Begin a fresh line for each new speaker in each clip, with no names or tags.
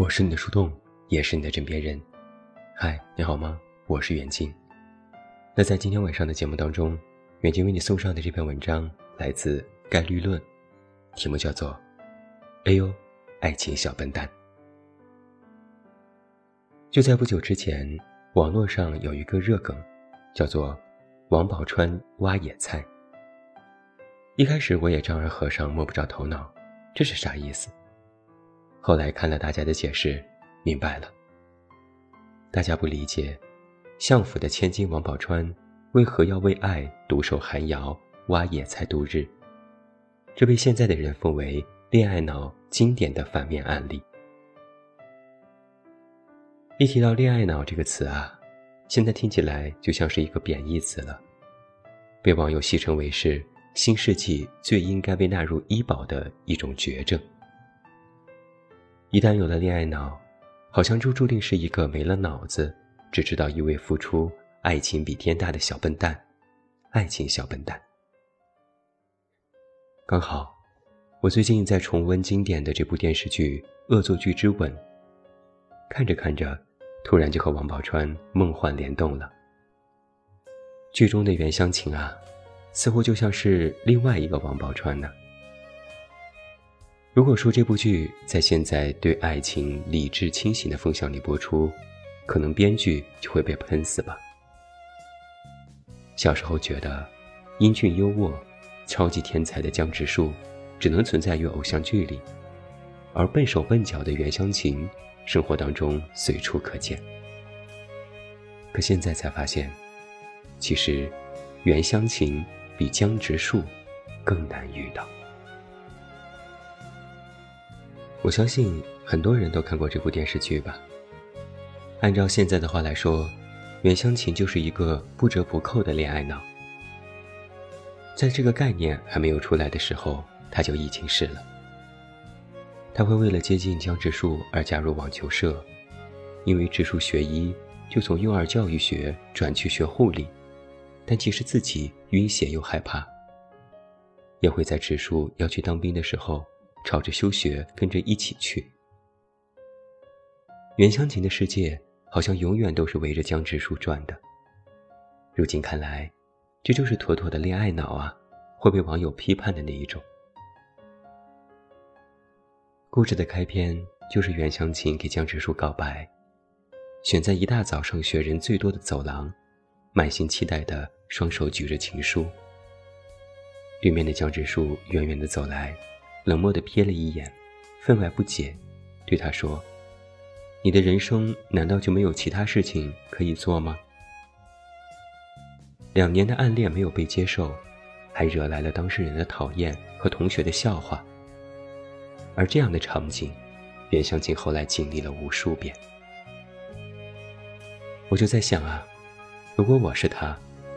我是你的树洞，也是你的枕边人。嗨，你好吗？我是远近。那在今天晚上的节目当中，远近为你送上的这篇文章来自《概率论》，题目叫做《哎呦，爱情小笨蛋》。就在不久之前，网络上有一个热梗，叫做“王宝钏挖野菜”。一开始我也丈二和尚摸不着头脑，这是啥意思？后来看了大家的解释，明白了。大家不理解，相府的千金王宝钏为何要为爱独守寒窑、挖野菜度日？这被现在的人奉为恋爱脑经典的反面案例。一提到“恋爱脑”这个词啊，现在听起来就像是一个贬义词了，被网友戏称为是新世纪最应该被纳入医保的一种绝症。一旦有了恋爱脑，好像就注定是一个没了脑子、只知道一味付出、爱情比天大的小笨蛋，爱情小笨蛋。刚好，我最近在重温经典的这部电视剧《恶作剧之吻》，看着看着，突然就和王宝钏梦幻联动了。剧中的袁湘琴啊，似乎就像是另外一个王宝钏呢。如果说这部剧在现在对爱情理智清醒的风向里播出，可能编剧就会被喷死吧。小时候觉得，英俊优渥、超级天才的江直树，只能存在于偶像剧里，而笨手笨脚的袁湘琴，生活当中随处可见。可现在才发现，其实，袁湘琴比江直树更难遇到。我相信很多人都看过这部电视剧吧。按照现在的话来说，袁湘琴就是一个不折不扣的恋爱脑。在这个概念还没有出来的时候，他就已经是了。他会为了接近江直树而加入网球社，因为直树学医，就从幼儿教育学转去学护理，但其实自己晕血又害怕。也会在直树要去当兵的时候。吵着休学，跟着一起去。袁湘琴的世界好像永远都是围着江直树转的。如今看来，这就是妥妥的恋爱脑啊，会被网友批判的那一种。故事的开篇就是袁湘琴给江直树告白，选在一大早上学人最多的走廊，满心期待的双手举着情书。对面的江直树远远的走来。冷漠地瞥了一眼，分外不解，对他说：“你的人生难道就没有其他事情可以做吗？”两年的暗恋没有被接受，还惹来了当事人的讨厌和同学的笑话。而这样的场景，袁湘琴后来经历了无数遍。我就在想啊，如果我是他，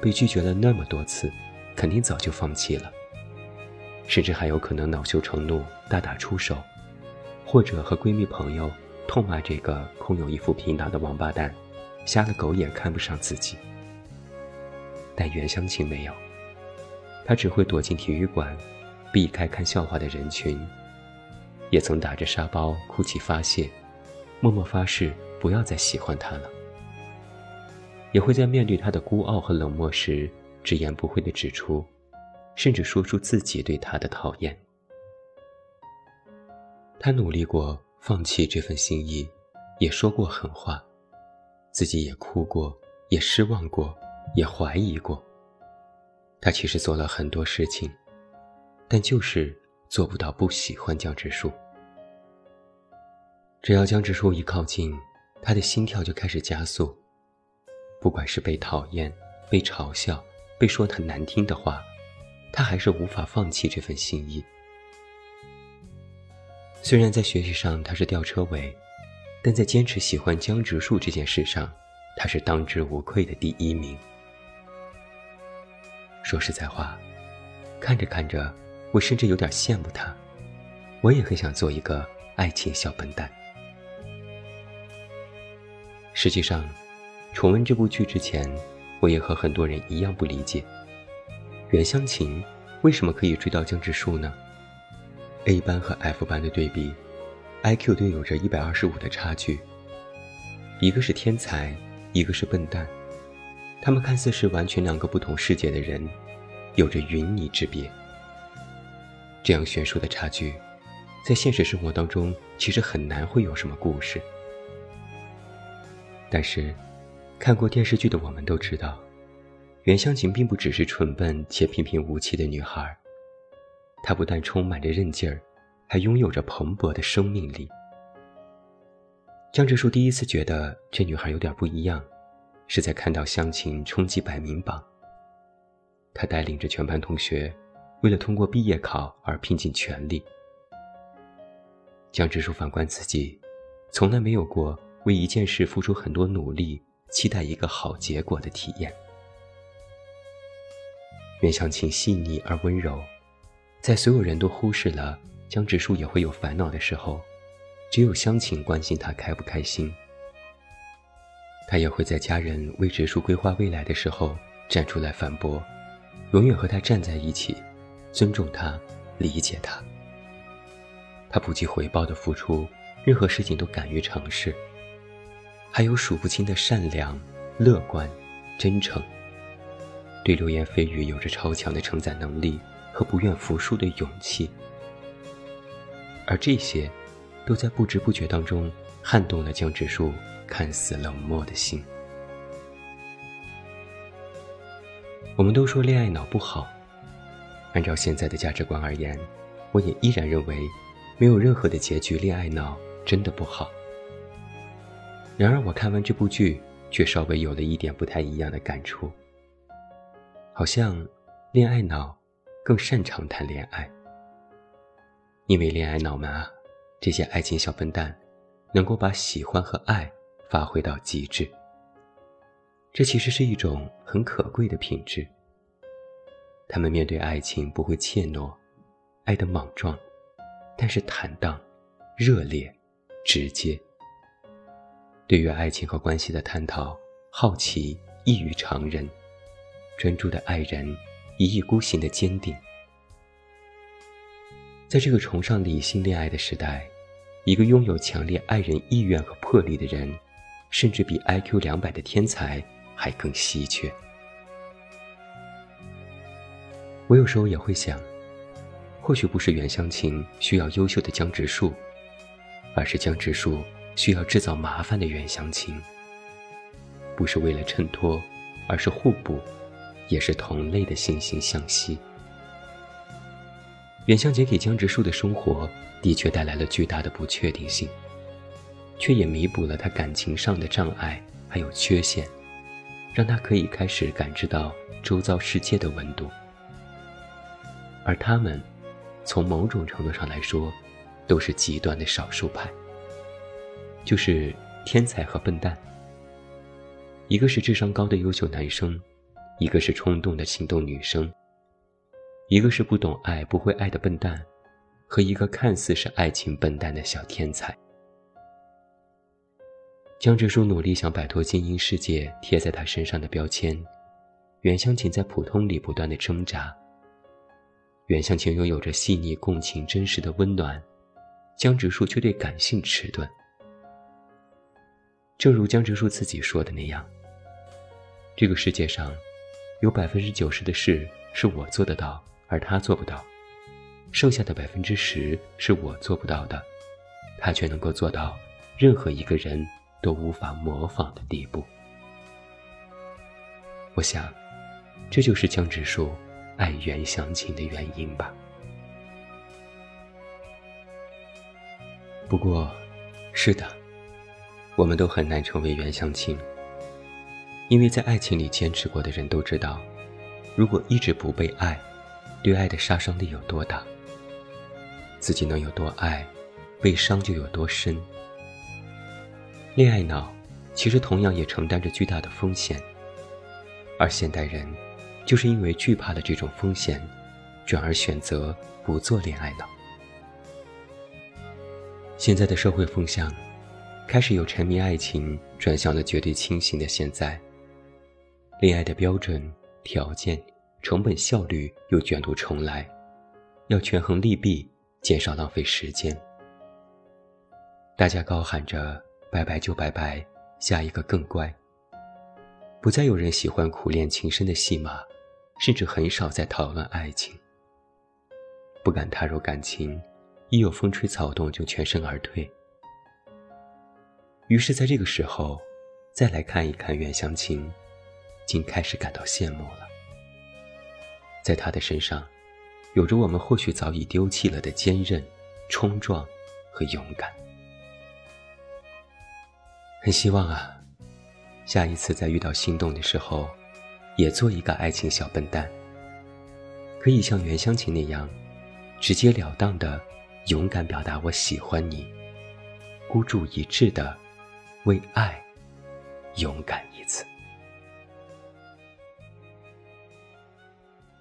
被拒绝了那么多次，肯定早就放弃了。甚至还有可能恼羞成怒，大打出手，或者和闺蜜朋友痛骂这个空有一副皮囊的王八蛋，瞎了狗眼看不上自己。但袁湘琴没有，她只会躲进体育馆，避开看笑话的人群，也曾打着沙包哭泣发泄，默默发誓不要再喜欢他了，也会在面对他的孤傲和冷漠时，直言不讳地指出。甚至说出自己对他的讨厌。他努力过放弃这份心意，也说过狠话，自己也哭过，也失望过，也怀疑过。他其实做了很多事情，但就是做不到不喜欢江直树。只要江直树一靠近，他的心跳就开始加速。不管是被讨厌、被嘲笑、被说他难听的话。他还是无法放弃这份心意。虽然在学习上他是吊车尾，但在坚持喜欢江直树这件事上，他是当之无愧的第一名。说实在话，看着看着，我甚至有点羡慕他。我也很想做一个爱情小笨蛋。实际上，重温这部剧之前，我也和很多人一样不理解。袁湘琴为什么可以追到江直树呢？A 班和 F 班的对比 IQ 都有着一百二十五的差距。一个是天才，一个是笨蛋，他们看似是完全两个不同世界的人，有着云泥之别。这样悬殊的差距，在现实生活当中其实很难会有什么故事。但是，看过电视剧的我们都知道，袁湘琴并不只是蠢笨且平平无奇的女孩，她不但充满着韧劲儿，还拥有着蓬勃的生命力。江直树第一次觉得这女孩有点不一样，是在看到湘琴冲击百名榜。他带领着全班同学，为了通过毕业考而拼尽全力。江直树反观自己，从来没有过。为一件事付出很多努力，期待一个好结果的体验。袁湘琴细腻而温柔，在所有人都忽视了江直树也会有烦恼的时候，只有湘琴关心他开不开心。他也会在家人为直树规划未来的时候站出来反驳，永远和他站在一起，尊重他，理解他。他不计回报的付出，任何事情都敢于尝试。还有数不清的善良、乐观、真诚，对流言蜚语有着超强的承载能力和不愿服输的勇气，而这些，都在不知不觉当中撼动了江直树看似冷漠的心。我们都说恋爱脑不好，按照现在的价值观而言，我也依然认为，没有任何的结局恋爱脑真的不好。然而，我看完这部剧，却稍微有了一点不太一样的感触。好像，恋爱脑更擅长谈恋爱，因为恋爱脑们啊，这些爱情小笨蛋，能够把喜欢和爱发挥到极致。这其实是一种很可贵的品质。他们面对爱情不会怯懦，爱得莽撞，但是坦荡、热烈、直接。对于爱情和关系的探讨，好奇异于常人；专注的爱人，一意孤行的坚定。在这个崇尚理性恋爱的时代，一个拥有强烈爱人意愿和魄力的人，甚至比 IQ 两百的天才还更稀缺。我有时候也会想，或许不是袁湘琴需要优秀的江直树，而是江直树。需要制造麻烦的袁湘琴，不是为了衬托，而是互补，也是同类的惺惺相惜。远香姐给江直树的生活的确带来了巨大的不确定性，却也弥补了他感情上的障碍还有缺陷，让他可以开始感知到周遭世界的温度。而他们，从某种程度上来说，都是极端的少数派。就是天才和笨蛋，一个是智商高的优秀男生，一个是冲动的行动女生，一个是不懂爱、不会爱的笨蛋，和一个看似是爱情笨蛋的小天才。江直树努力想摆脱精英世界贴在他身上的标签，袁湘琴在普通里不断的挣扎。袁湘琴拥有着细腻共情、真实的温暖，江直树却对感性迟钝。正如江直树自己说的那样，这个世界上，有百分之九十的事是我做得到，而他做不到；剩下的百分之十是我做不到的，他却能够做到任何一个人都无法模仿的地步。我想，这就是江直树爱袁湘琴的原因吧。不过，是的。我们都很难成为袁湘琴，因为在爱情里坚持过的人都知道，如果一直不被爱，对爱的杀伤力有多大。自己能有多爱，被伤就有多深。恋爱脑其实同样也承担着巨大的风险，而现代人就是因为惧怕了这种风险，转而选择不做恋爱脑。现在的社会风向。开始由沉迷爱情转向了绝对清醒的现在。恋爱的标准、条件、成本、效率又卷土重来，要权衡利弊，减少浪费时间。大家高喊着“拜拜就拜拜，下一个更乖”。不再有人喜欢苦恋情深的戏码，甚至很少再讨论爱情。不敢踏入感情，一有风吹草动就全身而退。于是，在这个时候，再来看一看袁湘琴，竟开始感到羡慕了。在他的身上，有着我们或许早已丢弃了的坚韧、冲撞和勇敢。很希望啊，下一次再遇到心动的时候，也做一个爱情小笨蛋，可以像袁湘琴那样，直截了当的勇敢表达我喜欢你，孤注一掷的为爱勇敢一次。